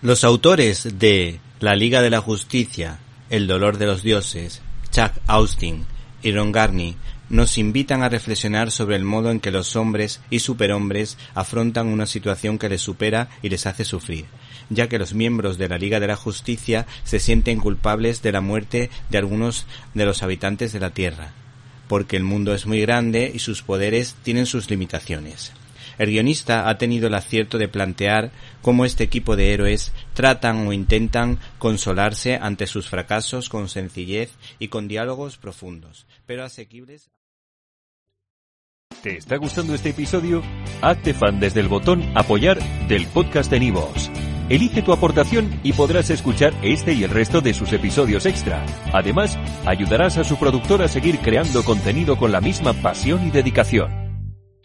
Los autores de La Liga de la Justicia, El dolor de los dioses, Chuck Austin y Ron Garney nos invitan a reflexionar sobre el modo en que los hombres y superhombres afrontan una situación que les supera y les hace sufrir, ya que los miembros de la Liga de la Justicia se sienten culpables de la muerte de algunos de los habitantes de la Tierra, porque el mundo es muy grande y sus poderes tienen sus limitaciones. El guionista ha tenido el acierto de plantear cómo este equipo de héroes tratan o intentan consolarse ante sus fracasos con sencillez y con diálogos profundos, pero asequibles. ¿Te está gustando este episodio? Hazte fan desde el botón Apoyar del podcast de Nivos. Elige tu aportación y podrás escuchar este y el resto de sus episodios extra. Además, ayudarás a su productor a seguir creando contenido con la misma pasión y dedicación.